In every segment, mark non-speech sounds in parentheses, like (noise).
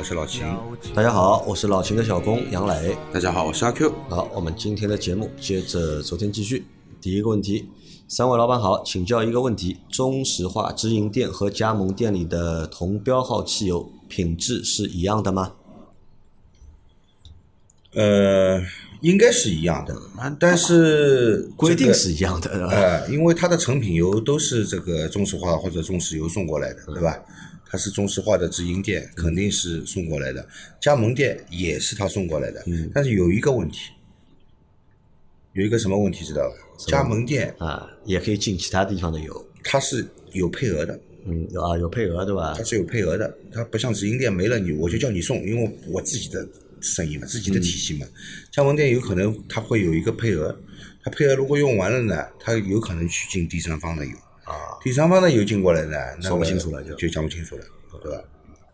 我是老秦。大家好，我是老秦的小工杨磊。大家好，我是阿 Q。好，我们今天的节目接着昨天继续。第一个问题，三位老板好，请教一个问题：中石化直营店和加盟店里的同标号汽油品质是一样的吗？呃，应该是一样的，但是 (laughs) 规定是一样的，因为它的成品油都是这个中石化或者中石油送过来的，对吧？它是中石化的直营店，肯定是送过来的，加盟店也是他送过来的。嗯但是有一个问题，有一个什么问题知道吧？加盟店啊，也可以进其他地方的油。它是有配额的，嗯，有啊，有配额对吧它？是有配额的，它不像直营店没了你我就叫你送，因为我自己的生意嘛，自己的体系嘛。加盟店有可能它会有一个配额，它配额如果用完了呢，它有可能去进第三方的油啊，第三方的油进过来呢，那说不清楚了就就讲不清楚了，对吧？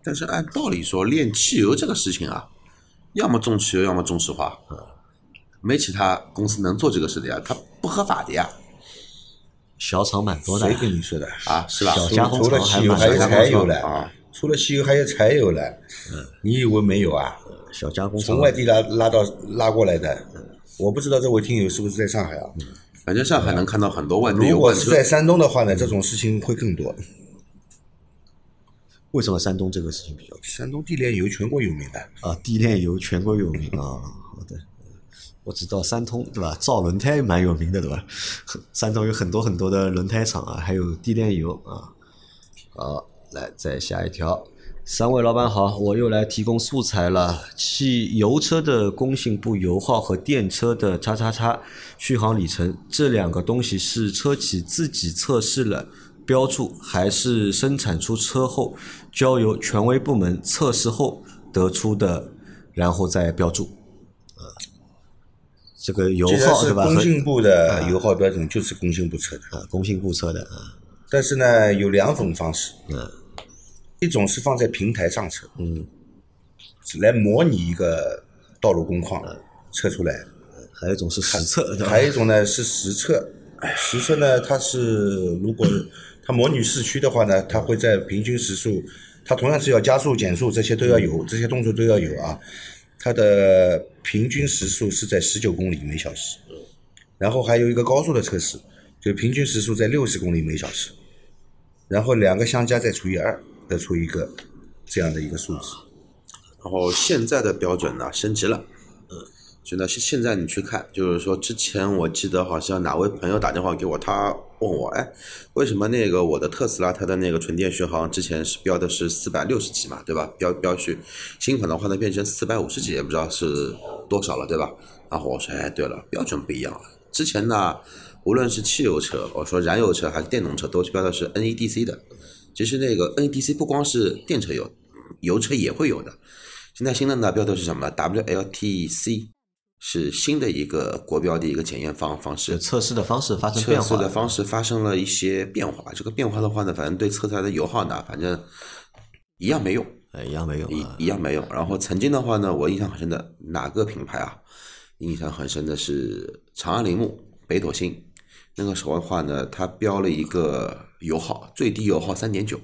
但是按道理说，炼汽油这个事情啊，要么中汽油，要么中石化，没其他公司能做这个事的呀，它不合法的呀，小厂蛮多的谁，跟你说的？啊，是吧？小加工除了厂还汽油还有柴油了啊，除了汽油还有柴油了，你以为没有啊？小加工厂从外地拉拉到拉过来的，我不知道这位听友是不是在上海啊？反正上海能看到很多外地如果是在山东的话呢，这种事情会更多。为什么山东这个事情比较多山东地炼油全国有名的，啊？地炼油全国有名啊。好的，我知道三通对吧？造轮胎蛮有名的对吧？山东有很多很多的轮胎厂啊，还有地炼油啊。好，来再下一条。三位老板好，我又来提供素材了。汽油车的工信部油耗和电车的叉叉叉续航里程这两个东西是车企自己测试了标注，还是生产出车后交由权威部门测试后得出的，然后再标注？啊，这个油耗是吧？工信部的油耗标准，就是工信部测的。啊，工信部测的啊，但是呢，有两种方式，嗯一种是放在平台上测，嗯，来模拟一个道路工况测出来，还有一种是实测，还有一种呢是实测。实测呢，它是如果它模拟市区的话呢，它会在平均时速，它同样是要加速、减速这些都要有，这些动作都要有啊。它的平均时速是在十九公里每小时，然后还有一个高速的测试，就平均时速在六十公里每小时，然后两个相加再除以二，得出一个这样的一个数字。然后现在的标准呢升级了，嗯，就呢现现在你去看，就是说之前我记得好像哪位朋友打电话给我，他问我，哎，为什么那个我的特斯拉它的那个纯电续航之前是标的是四百六十几嘛，对吧？标标续新款的话呢变成四百五十几，也不知道是多少了，对吧？然后我说，哎，对了，标准不一样了。之前呢，无论是汽油车，我说燃油车还是电动车，都是标的是 NEDC 的。其实那个 NEDC 不光是电车有，油车也会有的。现在新的呢标的是什么呢？WLTC 是新的一个国标的一个检验方方式，测试的方式发生变化测试的方式发生了一些变化。这个变化的话呢，反正对测出来的油耗呢，反正一样没用，哎一样没有一啊。一样没用。然后曾经的话呢，我印象很深的哪个品牌啊？印象很深的是长安铃木、北斗星。那个时候的话呢，它标了一个油耗，最低油耗三点九，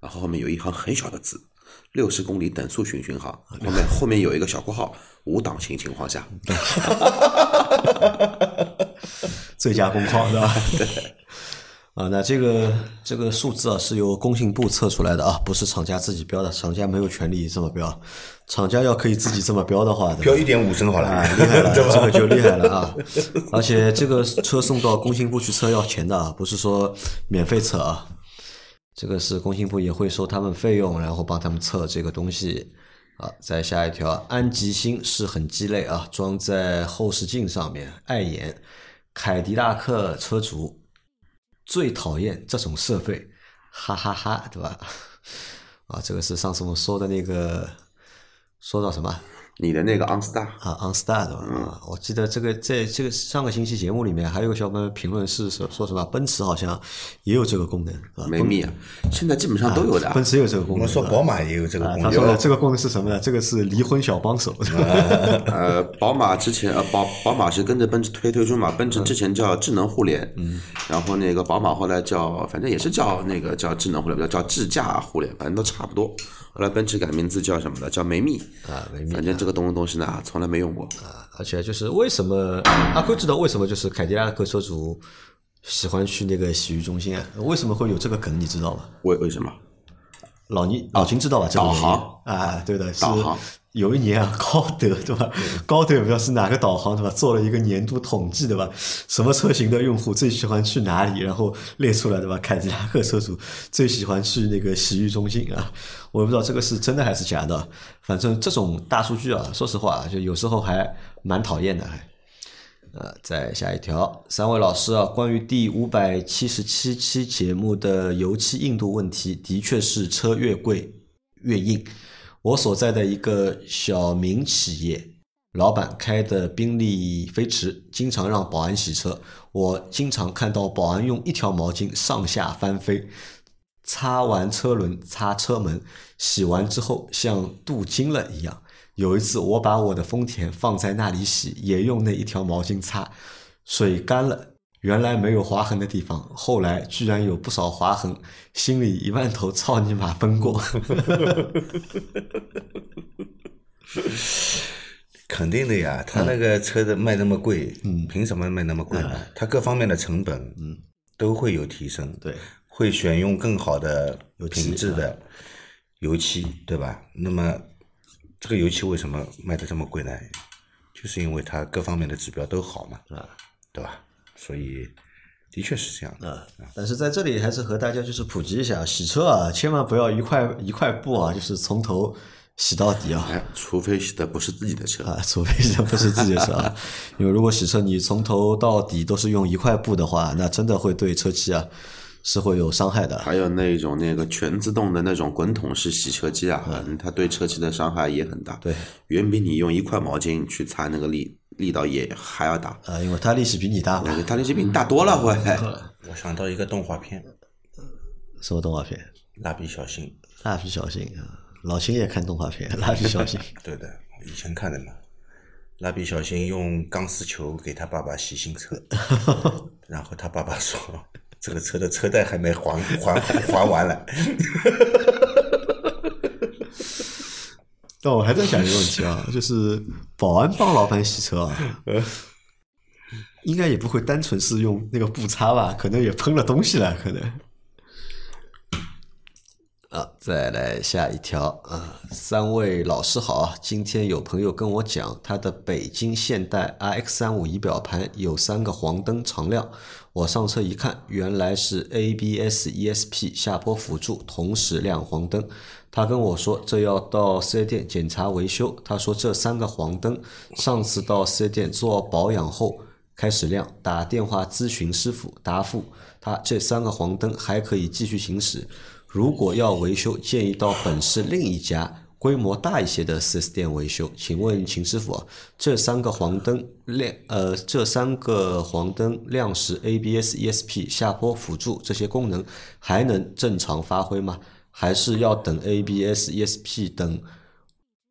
然后后面有一行很小的字，六十公里等速巡巡航，后面后面有一个小括号，无档行情况下，(laughs) 最佳工况是吧？(laughs) 啊，那这个这个数字啊是由工信部测出来的啊，不是厂家自己标的，厂家没有权利这么标。厂家要可以自己这么标的话，标一点五升好了，啊，(laughs) 厉害了，这个就厉害了啊！而且这个车送到工信部去测要钱的啊，不是说免费测啊。这个是工信部也会收他们费用，然后帮他们测这个东西。啊，再下一条，安吉星是很鸡肋啊，装在后视镜上面碍眼。凯迪拉克车主最讨厌这种设备，哈哈哈对吧？啊，这个是上次我们说的那个，说到什么你的那个 OnStar，啊，OnStar 对吧？啊，我记得这个在这个上个星期节目里面，还有个小伙伴评论是说说什么奔驰好像也有这个功能，是吧？梅密啊，现在基本上都有的。奔驰也有这个功能。我们说宝马也有这个啊，功能，他说的这个功能是什么呢？这个是离婚小帮手，(laughs) 呃，宝马之前呃宝宝马是跟着奔驰推推出嘛，奔驰之前叫智能互联，嗯，然后那个宝马后来叫反正也是叫那个叫智能互联，叫智驾互联，反正都差不多。后来奔驰改名字叫什么呢？叫梅密啊梅密反正这个东东西呢，从来没用过啊。而且就是为什么阿坤知道为什么就是凯迪拉克车主喜欢去那个洗浴中心啊？为什么会有这个梗？你知道吗？为为什么？老倪老秦知道吧？这个导原因航啊，对的，是导航有一年啊，高德对吧？高德也不知道是哪个导航对吧？做了一个年度统计对吧？什么车型的用户最喜欢去哪里？然后列出来对吧？凯迪拉克车主最喜欢去那个洗浴中心啊，我也不知道这个是真的还是假的。反正这种大数据啊，说实话啊就有时候还蛮讨厌的，还。呃，再下一条，三位老师啊，关于第五百七十七期节目的油漆硬度问题，的确是车越贵越硬。我所在的一个小民企业，老板开的宾利飞驰，经常让保安洗车，我经常看到保安用一条毛巾上下翻飞，擦完车轮擦车门，洗完之后像镀金了一样。有一次，我把我的丰田放在那里洗，也用那一条毛巾擦，水干了，原来没有划痕的地方，后来居然有不少划痕，心里一万头操你妈奔过。肯定的呀，他那个车子卖那么贵，嗯，凭什么卖那么贵呢？他各方面的成本，嗯，都会有提升，对，会选用更好的有品质的油漆，对吧？那么这个油漆为什么卖的这么贵呢？就是因为它各方面的指标都好嘛，啊，对吧？所以的确是这样的。啊，但是在这里还是和大家就是普及一下，洗车啊，千万不要一块一块布啊，就是从头洗到底啊。哎，除非洗的不是自己的车，啊，除非这不是自己的车啊，(laughs) 因为如果洗车你从头到底都是用一块布的话，那真的会对车漆啊是会有伤害的。还有那种那个全自动的那种滚筒式洗车机啊，嗯它对车漆的伤害也很大，对，远比你用一块毛巾去擦那个力力道也还要大，啊，因为他力气比你大嘛那。个它力气比你大多了，会。我想到一个动画片什么动画片？《蜡笔小新》，蜡笔小新啊，老秦也看动画片，蜡笔小新。(laughs) 对的，以前看的嘛。蜡笔小新用钢丝球给他爸爸洗新车，(laughs) 然后他爸爸说：“这个车的车贷还没还还还完了。但我还在想一个问题啊，就是保安帮老板洗车啊，应该也不会单纯是用那个布擦吧？可能也喷了东西了，可能。啊，再来下一条啊！三位老师好啊！今天有朋友跟我讲，他的北京现代 RX 三五仪表盘有三个黄灯常亮，我上车一看，原来是 ABS、ESP 下坡辅助同时亮黄灯。他跟我说这要到四 S 店检查维修。他说这三个黄灯上次到四 S 店做保养后开始亮，打电话咨询师傅答复他这三个黄灯还可以继续行驶。如果要维修，建议到本市另一家规模大一些的 4S 店维修。请问秦师傅，这三个黄灯亮，呃，这三个黄灯亮时，ABS、ESP、下坡辅助这些功能还能正常发挥吗？还是要等 ABS、ESP 等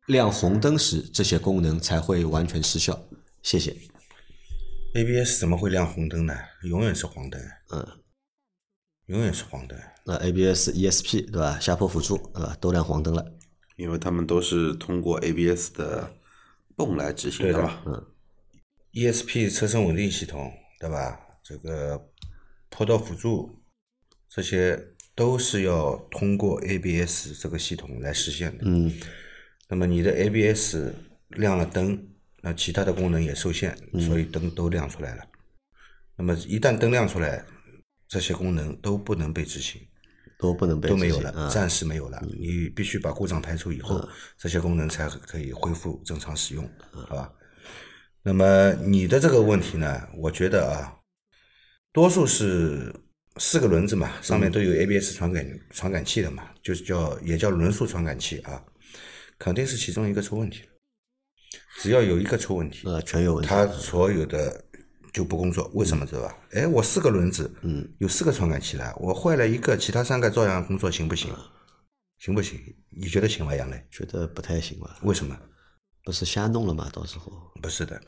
亮红灯时，这些功能才会完全失效？谢谢。ABS 怎么会亮红灯呢？永远是黄灯，嗯，永远是黄灯。那 ABS、ESP 对吧？下坡辅助对吧？都亮黄灯了。因为他们都是通过 ABS 的泵来执行的嘛。ESP 车身稳定系统，对吧？这个坡道辅助，这些都是要通过 ABS 这个系统来实现的。嗯，那么你的 ABS 亮了灯，那其他的功能也受限，所以灯都亮出来了。那么一旦灯亮出来，这些功能都不能被执行，都不能被都没有了，啊暂时没有了。你必须把故障排除以后，这些功能才可以恢复正常使用，好吧？那么你的这个问题呢，我觉得啊，多数是四个轮子嘛，上面都有 ABS 传感传感器的嘛，就是叫也叫轮速传感器啊，肯定是其中一个出问题了。只要有一个出问题，呃，全有问题。它所有的就不工作，为什么知道吧？哎，我四个轮子，嗯，有四个传感器了，我坏了一个，其他三个照样工作，行不行？行不行？你觉得行吗，杨磊？觉得不太行吧？为什么？不是瞎弄了吗？到时候不是的，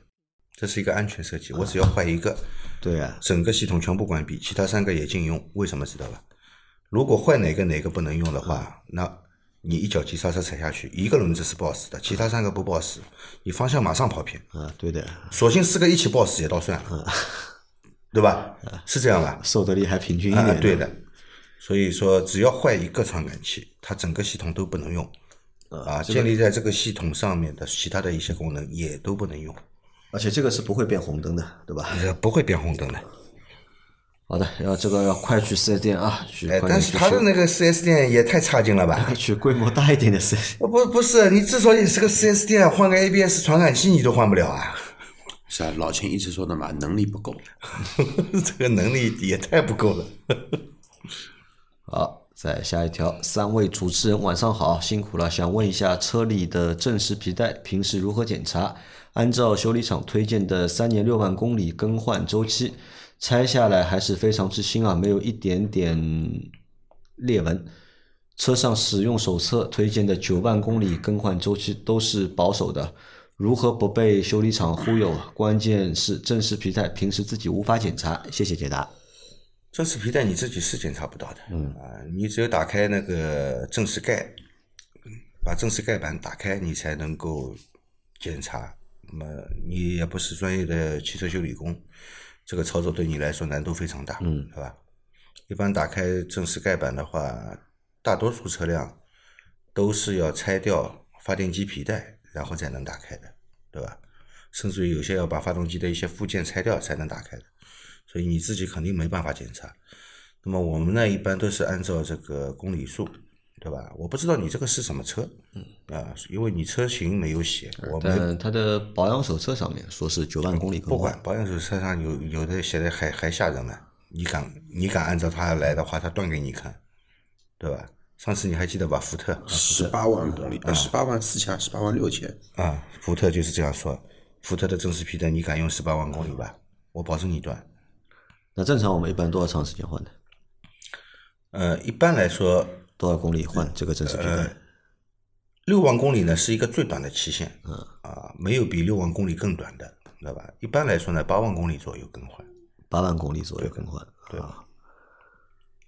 这是一个安全设计，我只要坏一个，对啊，整个系统全部关闭，其他三个也禁用。为什么知道吧？如果坏哪个哪个不能用的话，那你一脚急刹车踩下去，一个轮子是不好死的，其他三个不不好死，你方向马上跑偏。啊，对的，索性四个一起爆死也倒算了，对吧？是这样吧？受的力还平均一啊，点。对的。所以说，只要坏一个传感器，它整个系统都不能用。啊，建立在这个系统上面的其他的一些功能也都不能用，而且这个是不会变红灯的，对吧？呃不会变红灯的。好的，要这个要快去四 S 店啊，去哎，快但是他的那个四 S 店也太差劲了吧？去规模大一点的四 S 呃不不是，你至少也是个四 S 店，换个 ABS 传感器你都换不了啊！是啊，老秦一直说的嘛，能力不够。(laughs) 这个能力也太不够了。(laughs) 好，再下一条，三位主持人晚上好，辛苦了。想问一下，车里的正时皮带平时如何检查？按照修理厂推荐的三年六万公里更换周期，拆下来还是非常之新啊，没有一点点裂纹。车上使用手册推荐的九万公里更换周期都是保守的，如何不被修理厂忽悠？关键是正时皮带平时自己无法检查。谢谢解答。正时皮带你自己是检查不到的，嗯啊，你只有打开那个正时盖，把正时盖板打开，你才能够检查。那么你也不是专业的汽车修理工，这个操作对你来说难度非常大，嗯，对吧？一般打开正时盖板的话，大多数车辆都是要拆掉发电机皮带，然后才能打开的，对吧？甚至于有些要把发动机的一些附件拆掉才能打开的。所以你自己肯定没办法检查。那么我们呢，一般都是按照这个公里数，对吧？我不知道你这个是什么车，嗯啊，因为你车型没有写，我们但它的保养手册上面说是九万公里更换不管，保养手册上有有的写的还还吓人呢。你敢你敢按照它来的话，它断给你看，对吧？上次你还记得吧？福特十八万公里，呃，十八万四千，十八万六千。啊，福特就是这样说。福特的正式皮带，你敢用十八万公里吧？我保证你断。那正常我们一般多长时间换的？呃，一般来说，多少公里换这个正时皮带？六万公里呢是一个最短的期限，嗯啊，没有比六万公里更短的，知道吧？一般来说呢，八万公里左右更换。八万公里左右更换。对啊。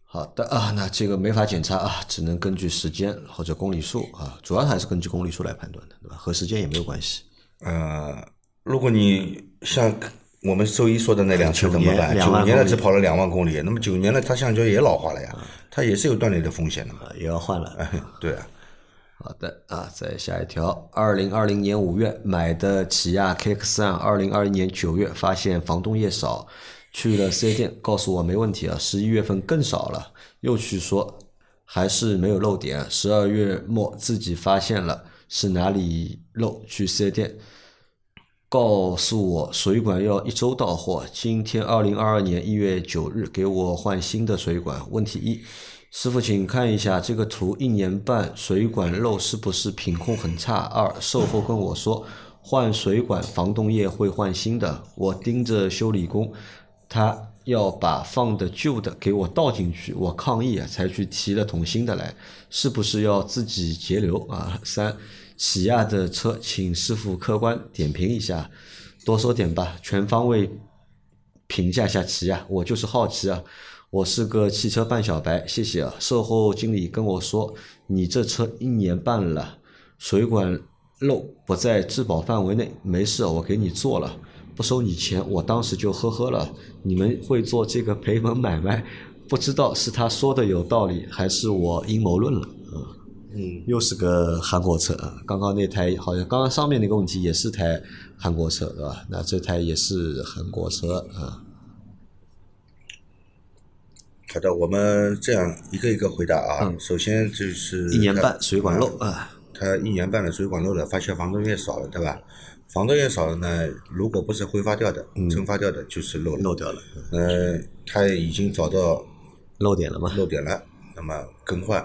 好的啊，那这个没法检查啊，只能根据时间或者公里数啊，主要还是根据公里数来判断的，对吧？和时间也没有关系。呃，如果你像我们周一说的那辆车怎么办？九年了只跑了两万公里，那么九年了，它橡胶也老化了呀，它也是有断裂的风险的嘛。啊，也要换了。对啊，(laughs) 好的啊，再下一条，二零二零年五月买的起亚 KX 三，二零二一年九月发现防冻液少，去了四 S 店，告诉我没问题啊，十一月份更少了，又去说还是没有漏点，十二月末自己发现了是哪里漏，去四 S 店告诉我水管要一周到货，今天二零二二年一月九日给我换新的水管。问题一，师傅请看一下这个图，一年半水管漏是不是品控很差？二，售后跟我说换水管防冻液会换新的，我盯着修理工，他要把放的旧的给我倒进去，我抗议啊，才去提了桶新的来，是不是要自己节流啊？三，起亚的车，请师傅客观点评一下，多说点吧，全方位评价下起亚，我就是好奇啊，我是个汽车半小白，谢谢啊。售后经理跟我说，你这车一年半了，水管漏不在质保范围内，没事，我给你做了，不收你钱。我当时就呵呵了，你们会做这个赔本买卖，不知道是他说的有道理，还是我阴谋论了。嗯，又是个韩国车啊！刚刚那台好像刚刚上面那个问题也是台韩国车，对吧？那这台也是韩国车啊。好的，我们这样一个一个回答啊。首先就是嗯一年半水管漏啊，它一年半的水管漏了，发现防冻液少了，对吧？防冻液少了呢，如果不是挥发掉的、蒸发掉的，就是漏漏掉了，呃，他已经找到漏点了吗？漏点了，那么更换。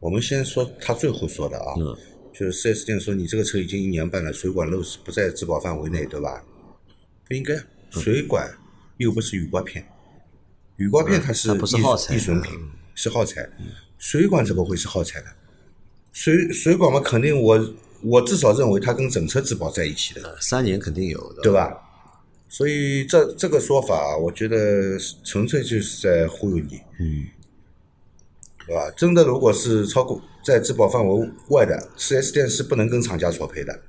我们先说他最后说的啊，嗯就是四 S 店说你这个车已经一年半了，水管漏是不在质保范围内，对吧？不应该，水管又不是雨刮片，雨刮片它是它不是易耗材易损品，是耗材，水管怎么会是耗材呢？水水管嘛，肯定我我至少认为它跟整车质保在一起的，三年肯定有的，对吧？所以这这个说法，我觉得纯粹就是在忽悠你，嗯，对吧？真的，如果是超过在质保范围外的，4 S 店是不能跟厂家索赔的。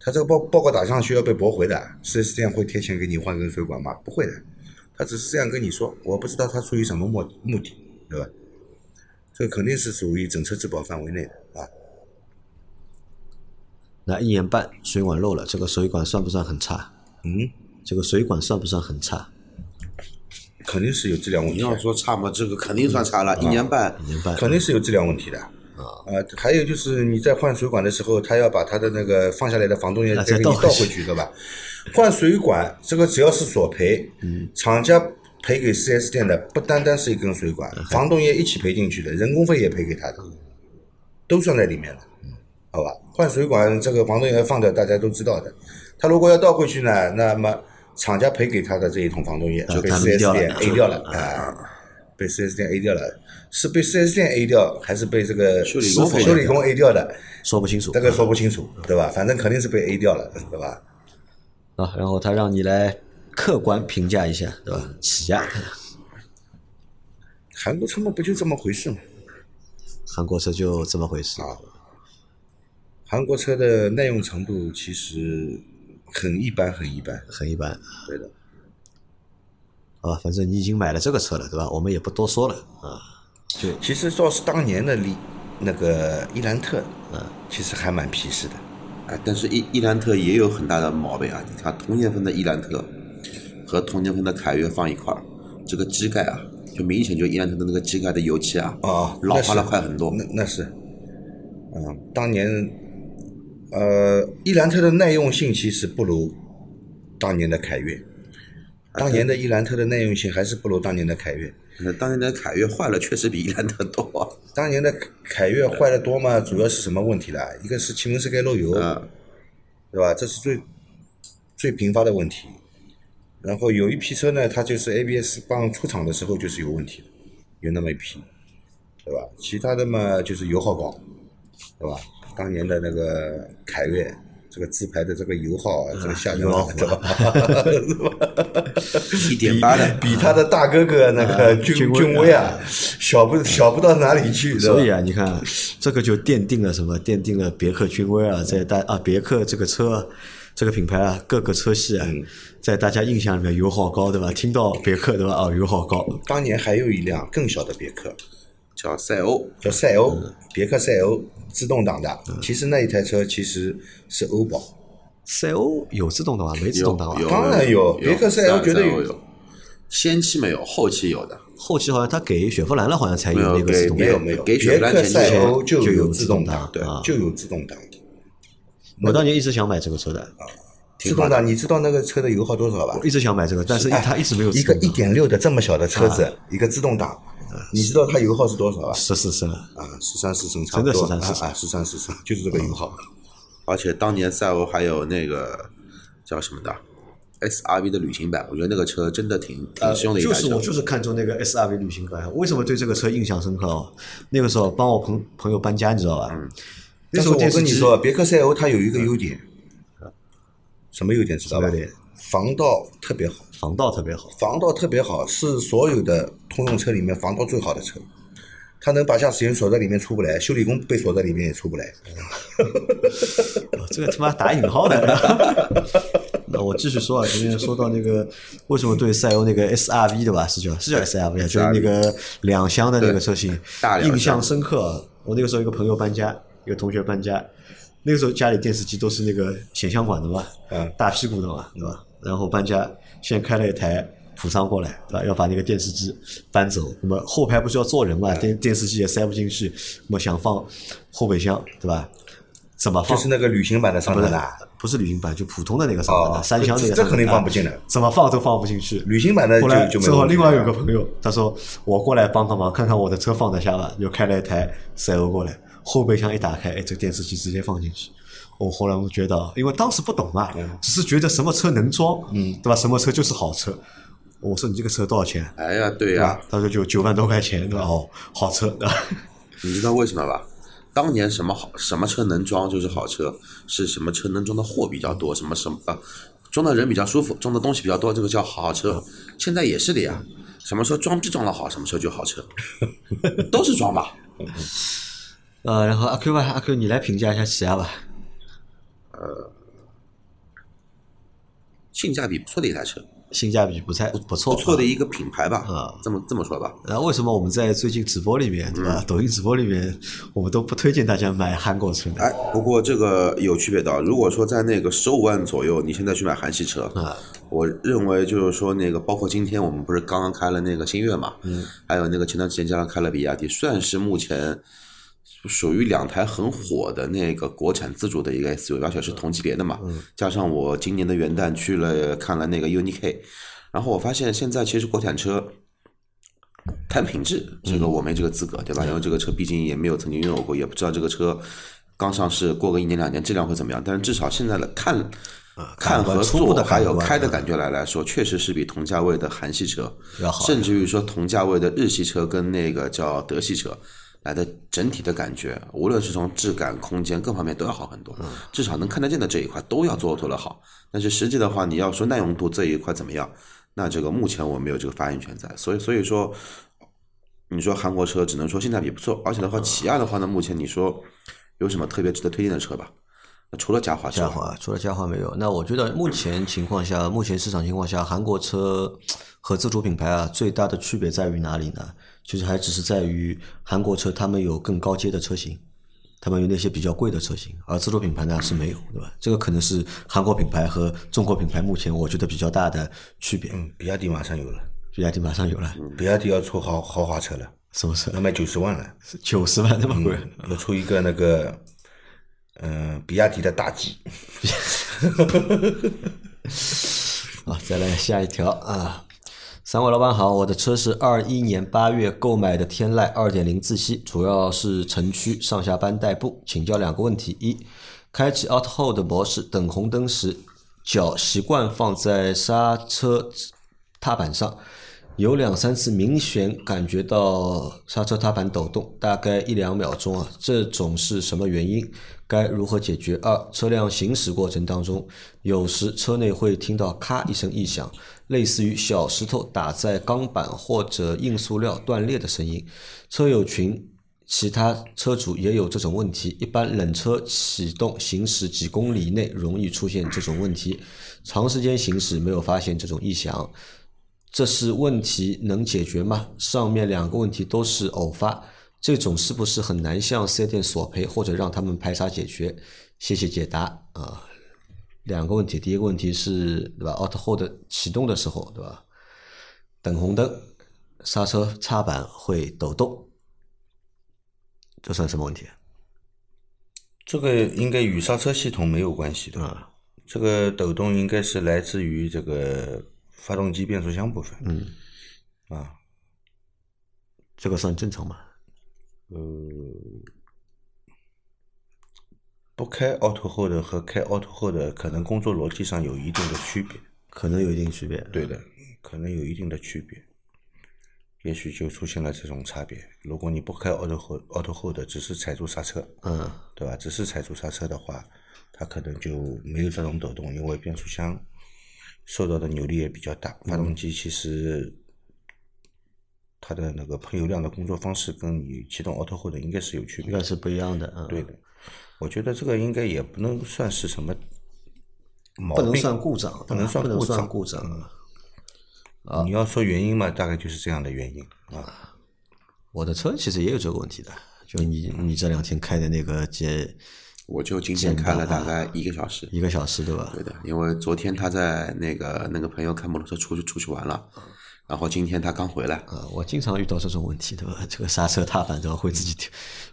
他这个报报告打上去要被驳回的，4 S 店会贴钱给你换根水管吗？不会的，他只是这样跟你说，我不知道他出于什么目目的，对吧？这肯定是属于整车质保范围内的啊。那一年半水管漏了，这个水管算不算很差？嗯，这个水管算不算很差？肯定是有质量问题你要，说差嘛，这个肯定算差了，一年半。一年半肯定是有质量问题的。啊，还有就是你在换水管的时候，他要把他的那个放下来的防冻液啊再给你倒回去对吧？换水管这个只要是索赔，嗯厂家赔给 4S 店的不单单是一根水管，防冻液一起赔进去的，人工费也赔给他的，都算在里面了，好吧？换水管这个防冻液放掉，大家都知道的。他如果要倒回去呢，那么厂家赔给他的这一桶防冻液就被他们 4S 店 A 掉了啊。被 4S 店 A 掉了，是被 4S 店 A 掉，还是被这个修理工修理工 A 掉的？说不清楚这个说不清楚，对吧？反正肯定是被 A 掉了，对吧？啊。然后他让你来客观评价一下，对吧？起亚韩国车嘛，不就这么回事嘛？韩国车就这么回事啊韩国车的耐用程度其实很一般，很一般。很一般。对的，啊，反正你已经买了这个车了，对吧？我们也不多说了啊。就其实说是当年的利那个伊兰特，嗯，其实还蛮皮实的。啊，但是伊伊兰特也有很大的毛病啊！你看同年份的伊兰特和同年份的凯越放一块儿，这个机盖啊，就明显就伊兰特的那个机盖的油漆啊，啊，老化了快很多。那那是，嗯，当年，呃，伊兰特的耐用性其实不如当年的凯越，当年的伊兰特的耐用性还是不如当年的凯越。那当年的凯越坏了，确实比伊兰特多啊。当年的凯越坏的多嘛，主要是什么问题啦？一个是气门室盖漏油，嗯，对吧？这是最最频发的问题。然后有一批车呢，它就是 ABS 棒出厂的时候就是有问题的，有那么一批，对吧？其他的嘛就是油耗高，对吧？当年的那个凯越，这个自排的这个油耗啊，这个下降了，对吧？(laughs) 一点八的，比他的大哥哥那个君君威啊，小不小不到哪里去，(laughs) 所以啊，你看这个就奠定了什么？奠定了别克君威啊，在大啊别克这个车这个品牌啊，各个车系啊，在大家印象里面油耗高，对吧？听到别克对吧？啊，油耗高，当年还有一辆更小的别克，叫赛欧，叫赛欧，嗯。别克赛欧自动挡的。其实那一台车其实是欧宝，赛欧有自动挡吗，没自动挡啊有，当然有别克赛欧绝对有。有，先期没有，后期有的。后期好像他给雪佛兰了，好像才有那个自动挡。没有。没有，给雪别克佛兰前赛欧就有有自动挡对啊，就有自动挡。我当年一直想买这个车的，自动挡，你知道那个车的油耗多少吧？我？一直想买这个，但是它一直没有一个一自动挡。点六的这么小的车子，一个自动挡，你知道它油耗是多少啊？十四升，啊，十三四升差不多，真的13 14啊，十三四升就是这个油耗。而且当年赛欧还有那个叫什么的 SRV 的旅行版，我觉得那个车真的挺挺凶的一台车。就是我就是看中那个 SRV 旅行版，为什么对这个车印象深刻哦？那个时候帮我朋朋友搬家，你知道吧？那但是我时候我跟你说，别克赛欧它有一个优点，什么优点知道吧？防盗特别好，防盗特别好，防盗特别好，是所有的通用车里面防盗最好的车。它能把驾驶员锁在里面出不来，修理工被锁在里面也出不来。(laughs) 哦这个他妈打引号的。(laughs) 那我继续说啊，前面说到那个为什么对赛欧那个 SRV 对吧？是叫是叫 SRV 啊，就是那个两厢的那个车型印象深刻。我那个时候一个朋友搬家，一个同学搬家，那个时候家里电视机都是那个显像管的嘛，嗯大屁股的嘛，对吧？然后搬家先开了一台普桑过来，对吧？要把那个电视机搬走，那么后排不是要坐人嘛，电电视机也塞不进去，那么想放后备箱，对吧？怎么放？就是那个旅行版的上不是面的，不是旅行版，就普通的那个上面的、哦三厢那个这这肯定放不进来怎么放都放不进去。旅行版的后来就就没正好另外有个朋友，他说我过来帮个忙，看看我的车放得下吧，又开了一台赛欧过来，后备箱一打开，哎，这个电视机直接放进去。我后来我觉得，因为当时不懂嘛，只是觉得什么车能装，嗯，对吧？什么车就是好车。我说你这个车多少钱？哎呀，对对呀、吧？他说就九万多块钱，对吧？哦，好车，对吧？你知道为什么吧？当年什么好什么车能装就是好车，是什么车能装的货比较多，什么什么啊，装的人比较舒服，装的东西比较多，这个叫好车。现在也是的呀，什么车装逼装的好，什么车就好车，都是装吧。(laughs) 呃，然后阿 Q 吧，阿 Q 你来评价一下起亚吧。呃性价比不错的一台车，性价比不太不错，不错的一个品牌吧，啊这么这么说吧。然后为什么我们在最近直播里面，对吧？抖音直播里面，我们都不推荐大家买韩国车呢？哎，不过这个有区别的。如果说在那个十五万左右，你现在去买韩系车，啊，我认为就是说那个，包括今天我们不是刚刚开了那个星越嘛，嗯，还有那个前段时间加上开了比亚迪，算是目前属于两台很火的那个国产自主的一个 SUV，而且是同级别的嘛。加上我今年的元旦去了看了那个 UNI-K，然后我发现现在其实国产车。看品质，这个我没这个资格，对吧？因为这个车毕竟也没有曾经拥有过，也不知道这个车刚上市过个一年两年质量会怎么样。但是至少现在的看看和初步的坐还有开的感觉来来说，确实是比同价位的韩系车甚至于说同价位的日系车跟那个叫德系车来的整体的感觉，无论是从质感、空间各方面都要好很多。至少能看得见的这一块都要做做得好。但是实际的话，你要说耐用度这一块怎么样，那这个目前我没有这个发言权在。所以所以说，你说韩国车只能说性价比不错，而且的话，起亚的话呢，目前你说有什么特别值得推荐的车吧？那除了嘉华，嘉华除了嘉华没有，那我觉得目前情况下，目前市场情况下，韩国车 (tsk) 和自主品牌啊，最大的区别在于哪里呢？其实还只是在于韩国车他们有更高阶的车型，他们有那些比较贵的车型，而自主品牌呢是没有，对吧？这个可能是韩国品牌和中国品牌目前我觉得比较大的区别。嗯，比亚迪马上有了，比亚迪马上有了，比亚迪要出豪豪华车了，什么车要？卖九十万了，九十万那么贵？要出一个那个，嗯、比亚迪的大 G，(laughs) 好，再来下一条啊。三位老板好，我的车是二一年八月购买的天籁二点零自吸，主要是城区上下班代步。请教两个问题：一，开启 Auto Hold 模式，等红灯时，脚习惯放在刹车踏板上，有两三次明显感觉到刹车踏板抖动，大概一两秒钟啊，这种是什么原因？该如何解决？二，车辆行驶过程当中，有时车内会听到咔一声异响，类似于小石头打在钢板或者硬塑料断裂的声音。车友群其他车主也有这种问题，一般冷车启动行驶几公里内容易出现这种问题，长时间行驶没有发现这种异响。这是问题能解决吗？上面两个问题都是偶发，这种是不是很难向四 S 店索赔或者让他们排查解决？谢谢解答啊。两个问题，第一个问题是对吧？Auto Hold 启动的时候对吧？等红灯，刹车踏板会抖动，这算什么问题？这个应该与刹车系统没有关系的。啊这个抖动应该是来自于这个发动机变速箱部分。嗯，啊，这个算正常吗？不开 Auto Hold 和开 Auto Hold 可能工作逻辑上有一定的区别。可能有一定区别。对的，可能有一定的区别，也许就出现了这种差别。如果你不开 auto hold auto hold，只是踩住刹车，嗯，对吧？只是踩住刹车的话，它可能就没有这种抖动，因为变速箱受到的扭力也比较大。发动机其实它的那个喷油量的工作方式跟你启动 auto hold 应该是有区别。应该是不一样的。嗯，对的，我觉得这个应该也不能算是什么毛病，不能算故障，不能算故障故障。你要说原因嘛，大概就是这样的原因啊。我的车其实也有这个问题的，就你你这两天开的那个节我就今天开了大概一个小时。一个小时对吧？对的，因为昨天他在那个那个朋友开摩托车出去出去玩了，然后今天他刚回来，呃，我经常遇到这种问题，对吧？(laughs) 这个刹车踏板对吧，会自己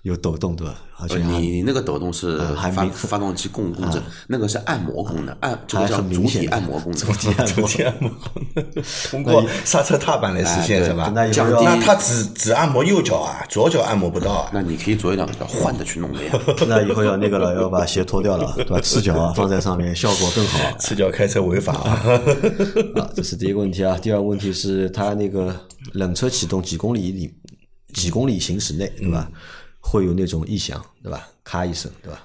有抖动，对吧？而且呃你你那个抖动是发呃还明发动机供供着，那个是按摩功能，按这个叫主体很明显按摩功能。主体按摩，(laughs) 通过刹车踏板来实现哎是吧？那以后降低要那他只只按摩右脚啊，左脚按摩不到啊。(laughs) 那你可以左右两脚换着去弄的呀。那以后要那个了，要把鞋脱掉了，对吧？赤脚啊放在上面，效果更好。赤脚开车违法啊！啊，这是第一个问题啊。第二个问题是它那个冷车启动几公里里几公里行驶内，对吧？会有那种异响，对吧？咔一声，对吧？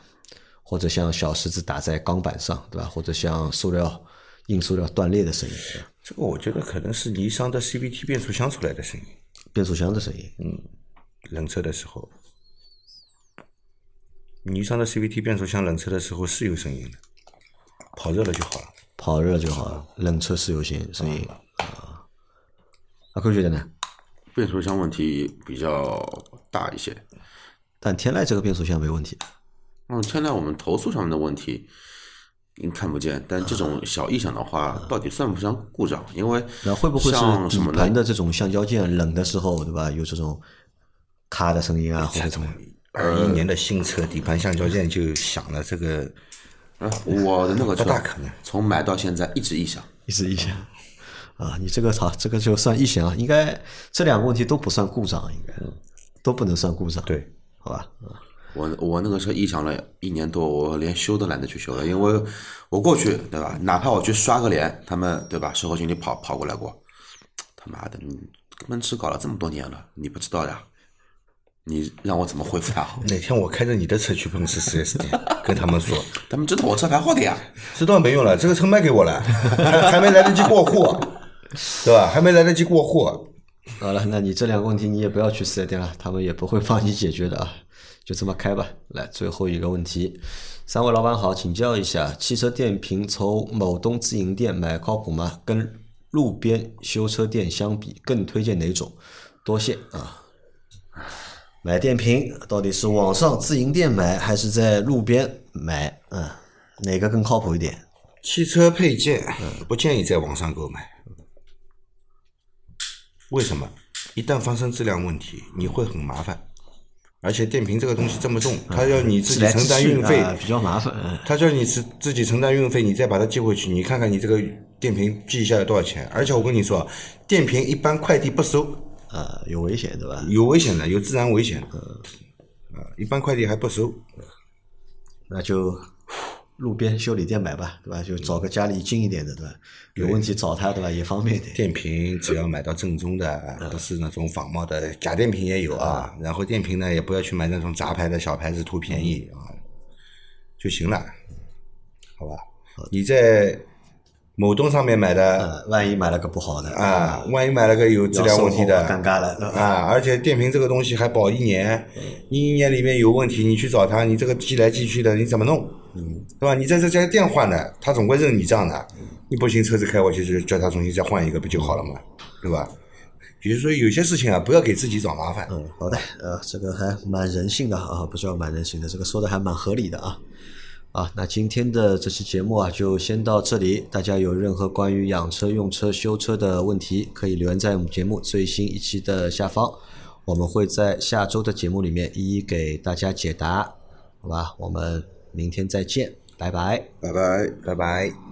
或者像小石子打在钢板上，对吧？或者像塑料硬塑料断裂的声音，这个我觉得可能是尼桑的 CVT 变速箱出来的声音，变速箱的声音，嗯冷车的时候，尼桑的 CVT 变速箱冷车的时候是有声音的，跑热了就好了。跑热就好了。冷车是有些声音啊。阿坤觉得呢？变速箱问题比较大一些。但天籁这个变速箱没问题，嗯，天籁我们投诉上面的问题，您看不见，但这种小异响的话，到底算不算故障？因为那会不会是底像什么呢？盘的这种橡胶件冷的时候，对吧？有这种咔的声音啊，或者什么？二一年的新车底盘橡胶件就响了，这个啊，我的那个车不大可能从买到现在一直异响。一直异响啊，你这个好，这个就算异响，应该这两个问题都不算故障，应该都不能算故障，对，好吧？啊我我那个车异响了一年多，我连修都懒得去修了，因为我过去对吧，哪怕我去刷个脸，他们对吧，售后经理跑跑过来过，他妈的，你奔驰搞了这么多年了，你不知道呀？你让我怎么恢复它？哪天我开着你的车去奔驰 4S 店，跟他们说，他们知道我车牌号的呀。知道没用了，这个车卖给我了，还还没来得及过户，(laughs) 对吧？还没来得及过户，好了，那你这两个问题你也不要去四 S 店了，他们也不会帮你解决的啊，就这么开吧。来，最后一个问题，三位老板好，请教一下，汽车电瓶从某东自营店买靠谱吗？跟路边修车店相比，更推荐哪种？多谢啊。买电瓶到底是网上自营店买还是在路边买？嗯，哪个更靠谱一点？汽车配件不建议在网上购买，为什么？一旦发生质量问题，你会很麻烦。而且电瓶这个东西这么重，它要你自己承担运费，啊比较麻烦。嗯他叫你自自己承担运费，你再把它寄回去，你看看你这个电瓶寄下来多少钱？而且我跟你说，电瓶一般快递不收，啊，有危险对吧？有危险的，有自然危险的，啊，一般快递还不收。那就路边修理店买吧，对吧？就找个家里近一点的，对吧？有问题找他，对吧？也方便一点。电瓶只要买到正宗的，不是那种仿冒的，假电瓶也有啊。然后电瓶呢，也不要去买那种杂牌的小牌子图便宜啊，就行了，好吧？你在某东上面买的呃，万一买了个不好的啊，万一买了个有质量问题的尴尬了，啊，而且电瓶这个东西还保一年，你一年里面有问题，你去找他，你这个寄来寄去的，你怎么弄？嗯，对吧？你在这家店换的，他总归认你账的，你不行，车子开过去就叫他重新再换一个，不就好了嘛？对吧？比如说有些事情啊，不要给自己找麻烦。嗯，好的，呃，这个还蛮人性的啊，不叫蛮人性的，这个说的还蛮合理的啊。啊，那今天的这期节目啊，就先到这里。大家有任何关于养车、用车、修车的问题，可以留言在我们节目最新一期的下方，我们会在下周的节目里面一一给大家解答，好吧？我们明天再见，拜拜。拜拜。拜拜。